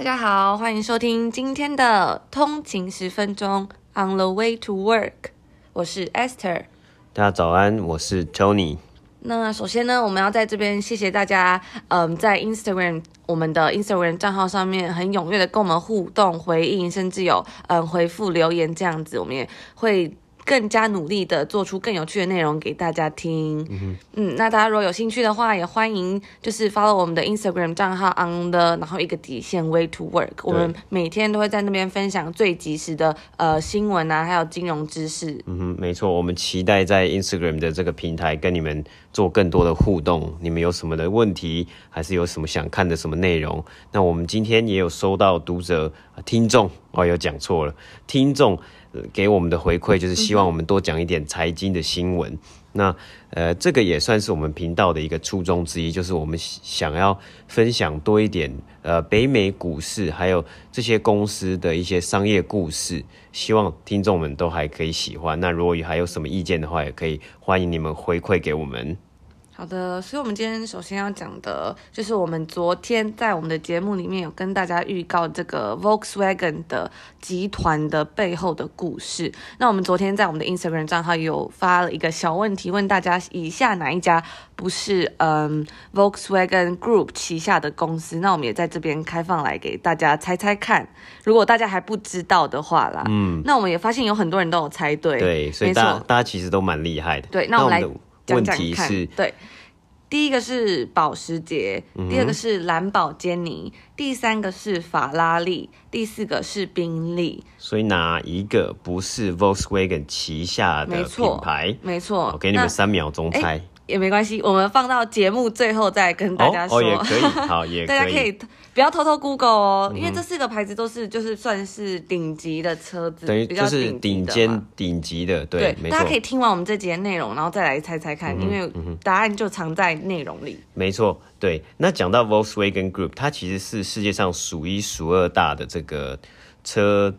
大家好，欢迎收听今天的通勤十分钟 On the way to work，我是 Esther。大家早安，我是 Tony。那首先呢，我们要在这边谢谢大家，嗯，在 Instagram 我们的 Instagram 账号上面很踊跃的跟我们互动回应，甚至有嗯回复留言这样子，我们也会。更加努力的做出更有趣的内容给大家听。嗯，嗯，那大家如果有兴趣的话，也欢迎就是 follow 我们的 Instagram 账号 on the 然后一个底线 way to work。我们每天都会在那边分享最及时的呃新闻啊，还有金融知识。嗯哼，没错，我们期待在 Instagram 的这个平台跟你们做更多的互动。你们有什么的问题，还是有什么想看的什么内容？那我们今天也有收到读者、听众哦，有讲错了，听众。给我们的回馈就是希望我们多讲一点财经的新闻。嗯、那呃，这个也算是我们频道的一个初衷之一，就是我们想要分享多一点呃北美股市还有这些公司的一些商业故事，希望听众们都还可以喜欢。那如果还有什么意见的话，也可以欢迎你们回馈给我们。好的，所以我们今天首先要讲的就是我们昨天在我们的节目里面有跟大家预告这个 Volkswagen 的集团的背后的故事。那我们昨天在我们的 Instagram 账号有发了一个小问题，问大家以下哪一家不是嗯 Volkswagen Group 旗下的公司？那我们也在这边开放来给大家猜猜看。如果大家还不知道的话啦，嗯，那我们也发现有很多人都有猜对，对，所以大家大家其实都蛮厉害的。对，那我们来。问题是，对，第一个是保时捷，嗯、第二个是蓝宝坚尼，第三个是法拉利，第四个是宾利。所以哪一个不是 Volkswagen 旗下的品牌？没错，我给你们三秒钟猜。也没关系，我们放到节目最后再跟大家说。哦，哦也可以，好，也可以。大家可以不要偷偷 Google 哦，嗯、因为这四个牌子都是就是算是顶级的车子，等于就是顶尖顶级的，对。大家可以听完我们这集的内容，然后再来猜猜看，嗯、因为答案就藏在内容里。没错，对。那讲到 Volkswagen Group，它其实是世界上数一数二大的这个车。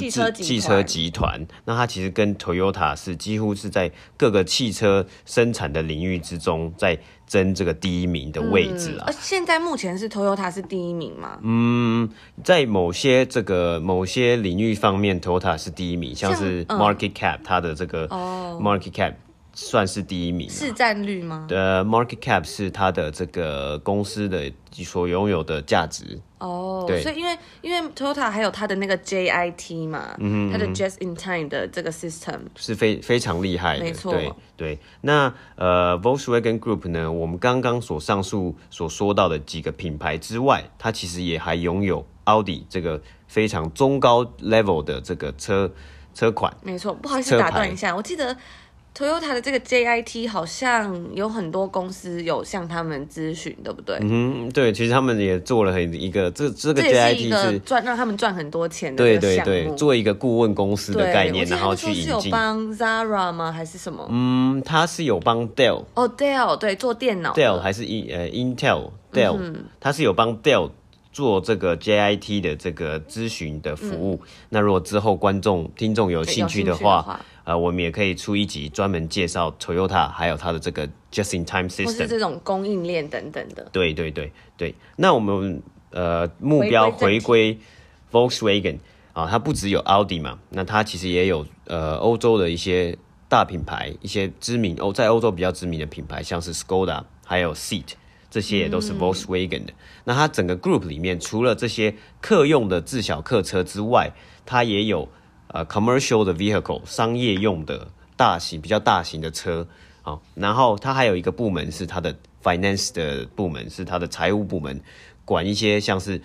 汽车汽车集团，那它其实跟 Toyota 是几乎是在各个汽车生产的领域之中，在争这个第一名的位置啊。嗯、现在目前是 Toyota 是第一名吗？嗯，在某些这个某些领域方面，Toyota 是第一名，像是 Market Cap、嗯、它的这个 Market Cap。算是第一名，市占率吗？的 market cap 是它的这个公司的所拥有的价值。哦、oh，对，所以因为因为 Toyota 还有它的那个 JIT 嘛，嗯，它的 Just in Time 的这个 system 是非非常厉害的，没错。对对，那呃 Volkswagen Group 呢，我们刚刚所上述所说到的几个品牌之外，它其实也还拥有奥迪这个非常中高 level 的这个车车款。没错，不好意思打断一下，我记得。Toyota 的这个 JIT 好像有很多公司有向他们咨询，对不对？嗯，对，其实他们也做了很一个这这个 JIT 是赚让他们赚很多钱的对对对，做一个顾问公司的概念，然后去引进。是有帮 Zara 吗？还是什么？嗯，他是有帮 Dell 哦，Dell 对，做电脑 Dell 还是一呃 Intel Dell，他、嗯、是有帮 Dell 做这个 JIT 的这个咨询的服务、嗯。那如果之后观众听众有兴趣的话。呃，我们也可以出一集专门介绍 Toyota，还有它的这个 Just-in-Time System，或是这种供应链等等的。对对对对，那我们呃目标回归 Volkswagen 啊，它不只有奥迪嘛，那它其实也有呃欧洲的一些大品牌，一些知名欧在欧洲比较知名的品牌，像是 Skoda，还有 Seat，这些也都是 Volkswagen 的。嗯。那它整个 group 里面，除了这些客用的自小客车之外，它也有。呃、，commercial 的 vehicle，商业用的大型比较大型的车，好，然后它还有一个部门是它的 finance 的部门，是它的财务部门，管一些像是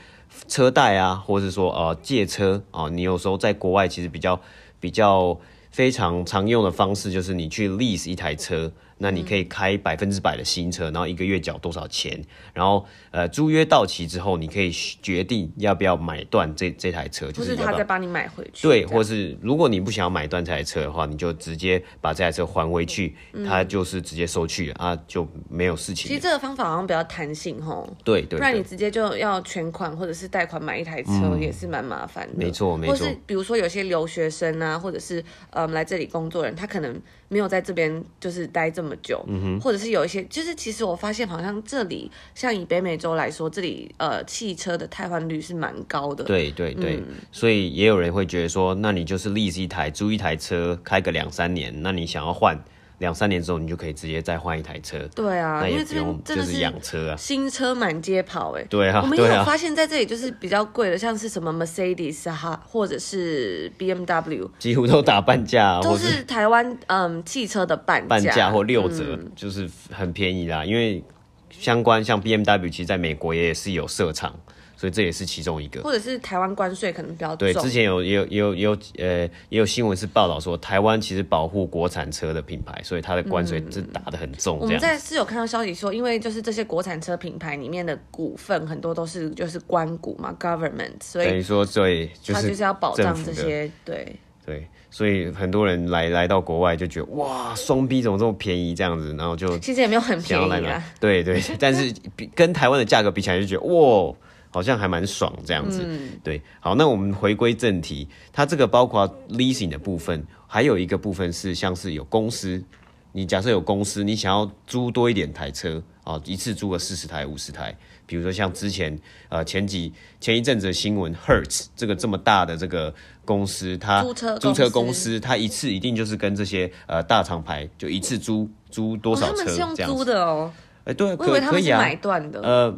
车贷啊，或是说呃借车啊，你有时候在国外其实比较比较非常常用的方式就是你去 lease 一台车。那你可以开百分之百的新车，然后一个月缴多少钱？然后呃，租约到期之后，你可以决定要不要买断这这台车，就是他再帮你买回去。对，或是如果你不想要买断这台车的话，你就直接把这台车还回去，他就是直接收去了啊，就没有事情。其实这个方法好像比较弹性吼。对对。不然你直接就要全款或者是贷款买一台车，也是蛮麻烦的。没错没错。或是比如说有些留学生啊，或者是呃来这里工作人，他可能没有在这边就是待这么。么久，或者是有一些，就是其实我发现好像这里像以北美洲来说，这里呃汽车的汰换率是蛮高的。对对对，嗯，所以也有人会觉得说，那你就是 lease 一台，租一台车，开个两三年，那你想要换。两三年之后，你就可以直接再换一台车。对啊，那也不用就是养车啊，新车满街跑哎。对啊，我们也有发现在这里就是比较贵的，像是什么 Mercedes 哈，或者是 BMW，几乎都打半价，都是台湾嗯汽车的半价，半价或六折，嗯，就是很便宜啦。因为相关像 BMW，其实在美国也是有设厂。所以这也是其中一个，或者是台湾关税可能比较重。对，之前有也有也有也有呃也有新闻是报道说，台湾其实保护国产车的品牌，所以它的关税是打得很重，嗯。我们在是有看到消息说，因为就是这些国产车品牌里面的股份很多都是就是官股嘛，government，所以等于说对，他就是要保障这些对对，所以很多人来来到国外就觉得哇，双 B 怎么这么便宜这样子，然后就其实也没有很便宜啊，对对，但是比跟台湾的价格比起来就觉得哇。好像还蛮爽这样子，嗯，对，好，那我们回归正题，它这个包括 leasing 的部分，还有一个部分是像是有公司，你假设有公司，你想要租多一点台车啊，一次租个四十台、五十台，比如说像之前呃前几前一阵子的新闻，Hertz 这个这么大的这个公司，它租车公司，它一次一定就是跟这些呃大厂牌就一次租租多少车这样子，哦，他们是用租的哦，哎，对，我以为他们是买断的，呃。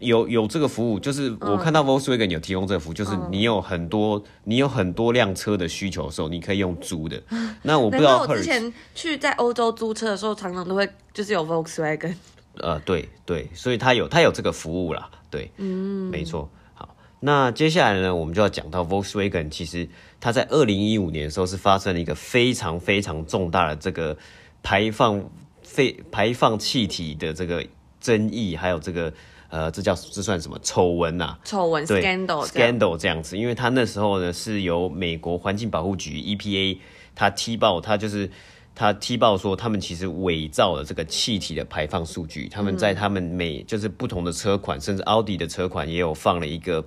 有有这个服务，就是我看到 Volkswagen 有提供这个服务，嗯、就是你有很多你有很多辆车的需求的时候，你可以用租的。那我不知道，我之前去在欧洲租车的时候，常常都会就是有 Volkswagen。呃，对对，所以它有它有这个服务啦，对，嗯，没错。好，那接下来呢，我们就要讲到 Volkswagen，其实它在二零一五年的时候是发生了一个非常非常重大的这个排放废排放气体的这个争议，还有这个。呃，这叫这算什么丑闻呐？丑闻，scandal，scandal 这样，这样子，因为他那时候呢是由美国环境保护局 EPA，他踢爆，他就是他踢爆说他们其实伪造了这个气体的排放数据，他们在他们每就是不同的车款，甚至奥迪的车款也有放了一个，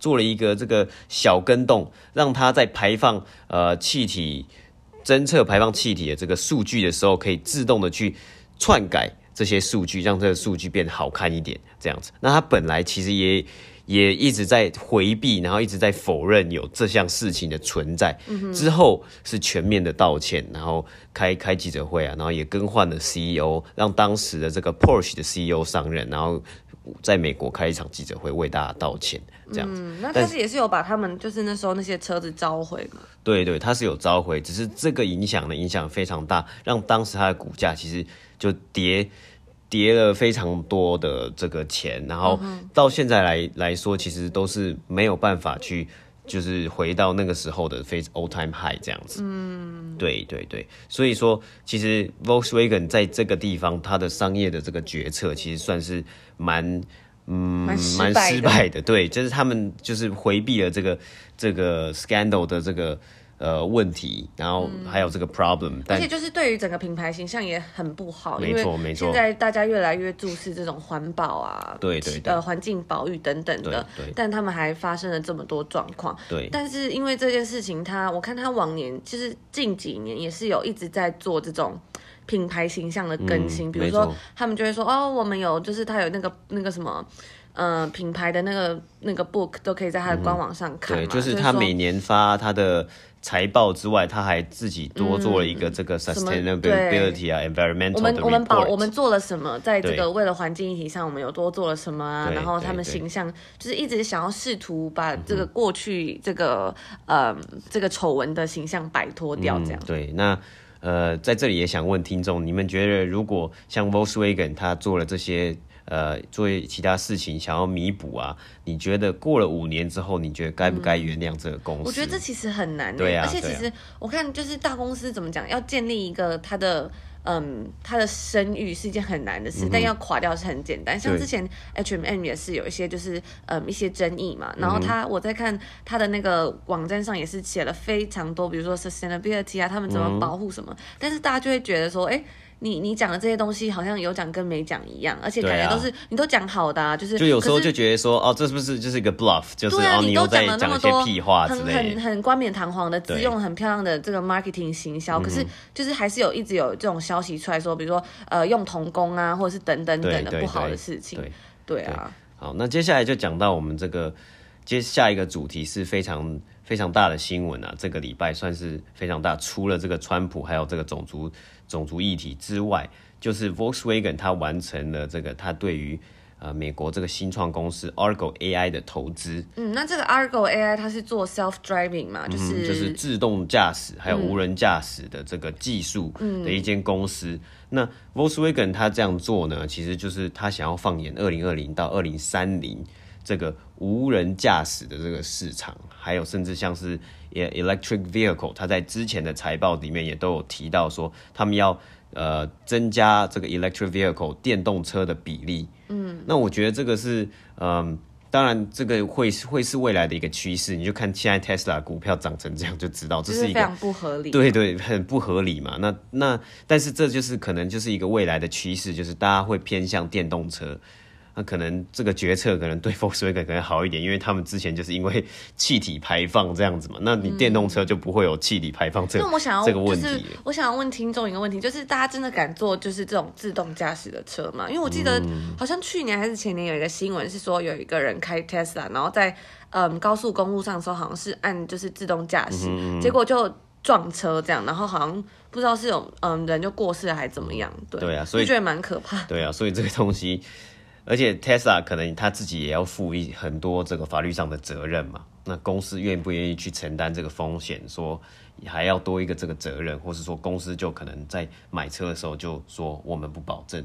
做了一个这个小跟洞，让它在排放呃气体侦测排放气体的这个数据的时候，可以自动的去篡改。这些数据让这个数据变得好看一点，这样子。那他本来其实也也一直在回避，然后一直在否认有这项事情的存在。嗯。之后是全面的道歉，然后开开记者会啊，然后也更换了 CEO，让当时的这个 Porsche 的 CEO 上任，然后在美国开一场记者会为大家道歉，这样子。嗯，那但是也是有把他们就是那时候那些车子召回嘛？对对，他是有召回，只是这个影响呢影响非常大，让当时他的股价其实。就跌跌了非常多的这个钱，然后到现在来来说，其实都是没有办法去，就是回到那个时候的非 all time high 这样子。嗯，对对对，所以说其实 Volkswagen 在这个地方，它的商业的这个决策其实算是蛮嗯蛮失败的。对，就是他们就是回避了这个这个 scandal 的这个。呃，问题，然后还有这个 problem，嗯，而且就是对于整个品牌形象也很不好，没错没错。现在大家越来越重视这种环保啊，对对对，呃，环境保育等等的，对对，但他们还发生了这么多状况，对。但是因为这件事情他，他我看他往年其实近几年也是有一直在做这种品牌形象的更新，嗯，比如说他们就会说哦，我们有就是他有那个那个什么。呃，品牌的那个那个 book 都可以在他的官网上看，嗯。对，就是他每年发他的财报之外，他还自己多做了一个这个 sustainability 啊，environmental。我们我们保我们做了什么，在这个为了环境议题上，我们有多做了什么啊？然后他们形象就是一直想要试图把这个过去这个呃这个丑闻的形象摆脱掉，这样，嗯。对，那呃在这里也想问听众，你们觉得如果像 Volkswagen 他做了这些？呃，做其他事情想要弥补啊？你觉得过了五年之后，你觉得该不该原谅这个公司？我觉得这其实很难。对啊，而且其实我看就是大公司怎么讲，要建立一个它的嗯它的声誉是一件很难的事，嗯，但要垮掉是很简单。像之前 H M M 也是有一些就是嗯一些争议嘛，然后他我在看他的那个网站上也是写了非常多，比如说 sustainability 啊，他们怎么保护什么，嗯，但是大家就会觉得说，哎，欸。你你讲的这些东西好像有讲跟没讲一样，而且感觉都是、啊、你都讲好的、啊，就是就有时候就觉得说哦，这是不是就是一个 bluff？就是对啊，哦，你都讲了那么多屁话之类很很很冠冕堂皇的，只用很漂亮的这个 marketing 行销，可是就是还是有一直有这种消息出来说，比如说呃用童工啊，或者是等等等的不好的事情。对，对啊。好，那接下来就讲到我们这个接下一个主题是非常非常大的新闻啊，这个礼拜算是非常大，除了这个川普还有这个种族种族议题之外。就是 Volkswagen，它完成了这个，它对于呃美国这个新创公司 Argo AI 的投资。嗯，那这个 Argo AI 它是做 self driving 嘛，就是、嗯、就是自动驾驶还有无人驾驶的这个技术的一间公司。嗯、那 Volkswagen 它这样做呢，其实就是它想要放眼二零二零到二零三零这个无人驾驶的这个市场，还有甚至像是 electric vehicle，它在之前的财报里面也都有提到说，他们要。呃，增加这个 electric vehicle 电动车的比例，嗯，那我觉得这个是，嗯、呃，当然这个会会是未来的一个趋势。你就看现在 Tesla 股票涨成这样，就知道这是一个非常不合理，对对，很不合理嘛。那那但是这就是可能就是一个未来的趋势，就是大家会偏向电动车。那可能这个决策可能对 Volkswagen 可能好一点，因为他们之前就是因为气体排放这样子嘛。那你电动车就不会有气体排放这个、嗯、我想要这个问题。我想要问听众一个问题，就是大家真的敢坐就是这种自动驾驶的车吗？因为我记得好像去年还是前年有一个新闻是说有一个人开 Tesla，然后在嗯高速公路上的时候好像是按就是自动驾驶，嗯、结果就撞车这样，然后好像不知道是有嗯人就过世了还是怎么样。对，对啊，所以觉得蛮可怕。对啊，所以这个东西。而且 Tesla 可能他自己也要负一很多这个法律上的责任嘛，那公司愿不愿意去承担这个风险，说还要多一个这个责任，或是说公司就可能在买车的时候就说我们不保证，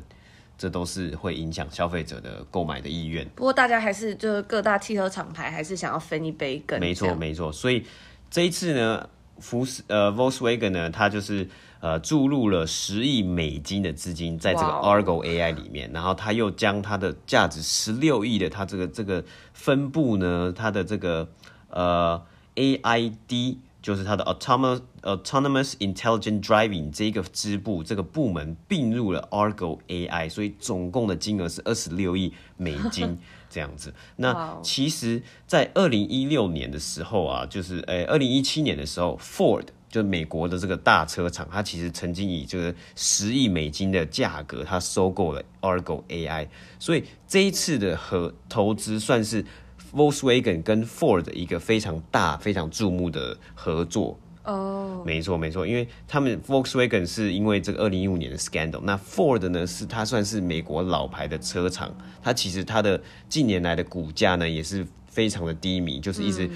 这都是会影响消费者的购买的意愿。不过大家还是就是各大汽车厂牌还是想要分一杯羹。没错没错，所以这一次呢，福斯呃 Volkswagen 呢，它就是。呃，注入了十亿美金的资金在这个 Argo AI 里面然后他又将它的价值十六亿的它这个这个分布呢，它的这个呃 AID 就是它的 Autonomous Autonomous Intelligent Driving 这个支部这个部门并入了 Argo AI，所以总共的金额是二十六亿美金 这样子。那其实，在二零一六年的时候啊，就是诶，二零一七年的时候，Ford。就美国的这个大车厂，它其实曾经以这个十亿美金的价格，它收购了 Argo AI，所以这一次的合投资算是 Volkswagen 跟 Ford 的一个非常大、非常注目的合作。哦，oh. 没错没错，因为他们 Volkswagen 是因为这个二零一五年的 scandal，那 Ford 呢是它算是美国老牌的车厂，它其实它的近年来的股价呢也是。非常的低迷，就是一直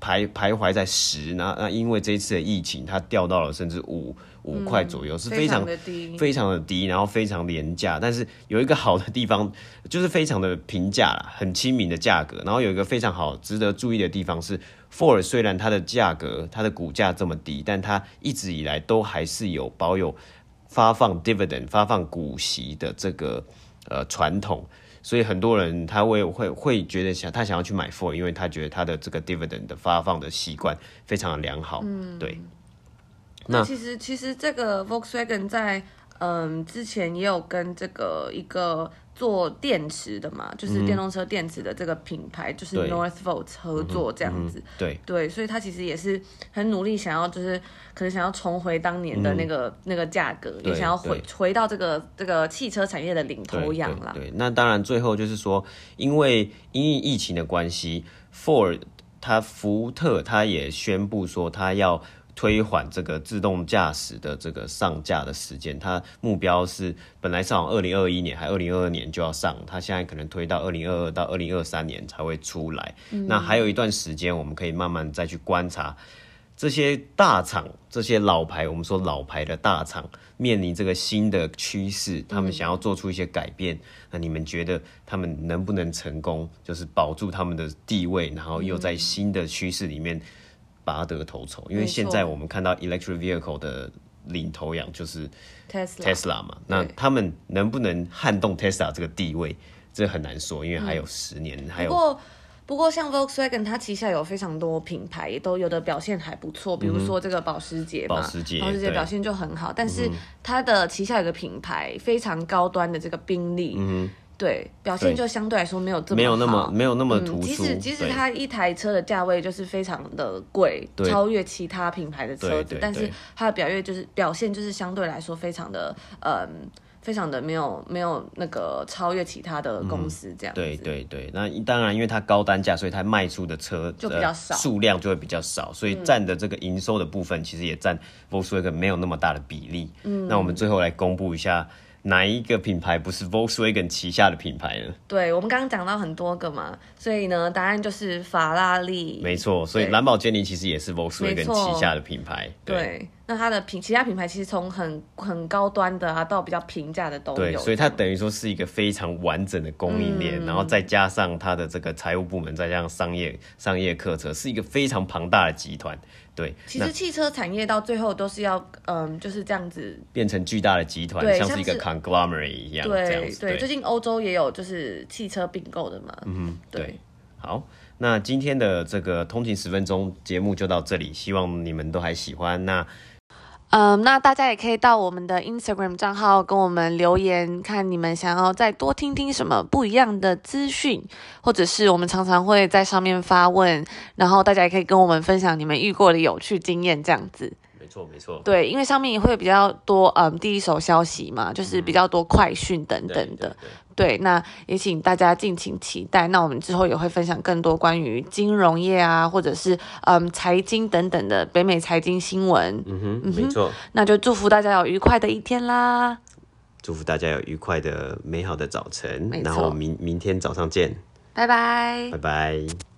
徘徘徊在十，那那因为这一次的疫情，它掉到了甚至五五块左右，嗯、是非常，非常的低，非常的低，然后非常廉价。但是有一个好的地方，就是非常的平价啦，很亲民的价格。然后有一个非常好值得注意的地方是，Ford 虽然它的价格，它的股价这么低，但它一直以来都还是有保有发放 dividend 发放股息的这个呃传统。所以很多人他会会会觉得想他想要去买 Ford，因为他觉得他的这个 dividend 的发放的习惯非常的良好。嗯，对。那，那其实其实这个 Volkswagen 在嗯之前也有跟这个一个。做电池的嘛，就是电动车电池的这个品牌，嗯、就是 Northvolt 合作这样子。嗯嗯、对对，所以他其实也是很努力，想要就是可能想要重回当年的那个、嗯、那个价格，也想要回回到这个这个汽车产业的领头羊啦。对，那当然最后就是说，因为因为疫情的关系，Ford 他福特他也宣布说他要。推缓这个自动驾驶的这个上架的时间，它目标是本来上二零二一年还二零二二年就要上，它现在可能推到二零二二到二零二三年才会出来。嗯、那还有一段时间，我们可以慢慢再去观察这些大厂、这些老牌，我们说老牌的大厂面临这个新的趋势，他们想要做出一些改变。嗯、那你们觉得他们能不能成功？就是保住他们的地位，然后又在新的趋势里面。拔得头筹，因为现在我们看到 electric vehicle 的领头羊就是 Tesla 嘛，那他们能不能撼动 Tesla 这个地位，这很难说，因为还有十年，嗯、还有。不过不过像 Volkswagen，它旗下有非常多品牌，也都有的表现还不错。比如说这个保时捷嘛，保时捷，保时捷表现就很好。但是它的旗下有个品牌非常高端的这个宾利，嗯，对，表现就相对来说没有这么，没有那么没有那么突出。即使即使它一台车的价位就是非常的贵，超越其他品牌的车子，但是它的表现就是表现就是相对来说非常的嗯。非常的没有没有那个超越其他的公司这样子，嗯，对对对，那当然因为它高单价，所以它卖出的车就比较少，数量就会比较少，所以占的这个营收的部分其实也占 Volkswagen 没有那么大的比例。嗯，那我们最后来公布一下。哪一个品牌不是 Volkswagen 旗下的品牌呢？对，我们刚刚讲到很多个嘛，所以呢，答案就是法拉利。没错，所以蓝宝坚尼其实也是 Volkswagen 旗下的品牌。对，对，那它的品其他品牌其实从很很高端的啊到比较平价的都有。对，所以它等于说是一个非常完整的供应链，嗯，然后再加上它的这个财务部门，再加上商业商业客车，是一个非常庞大的集团。对，其实汽车产业到最后都是要，嗯，就是这样子变成巨大的集团，像是一个 conglomerate 一样，对。对，最近欧洲也有就是汽车并购的嘛。嗯，对。好，那今天的这个通勤十分钟节目就到这里，希望你们都还喜欢。那。嗯，那大家也可以到我们的 Instagram 账号跟我们留言，看你们想要再多听听什么不一样的资讯，或者是我们常常会在上面发问，然后大家也可以跟我们分享你们遇过的有趣经验，这样子。没错，没错。对，因为上面也会比较多，嗯，第一手消息嘛，就是比较多快讯等等的。嗯，对对对。对，那也请大家敬请期待。那我们之后也会分享更多关于金融业啊，或者是嗯财经等等的北美财经新闻。嗯哼，嗯哼，没错。那就祝福大家有愉快的一天啦！祝福大家有愉快的美好的早晨。然后明明天早上见，拜拜，拜拜。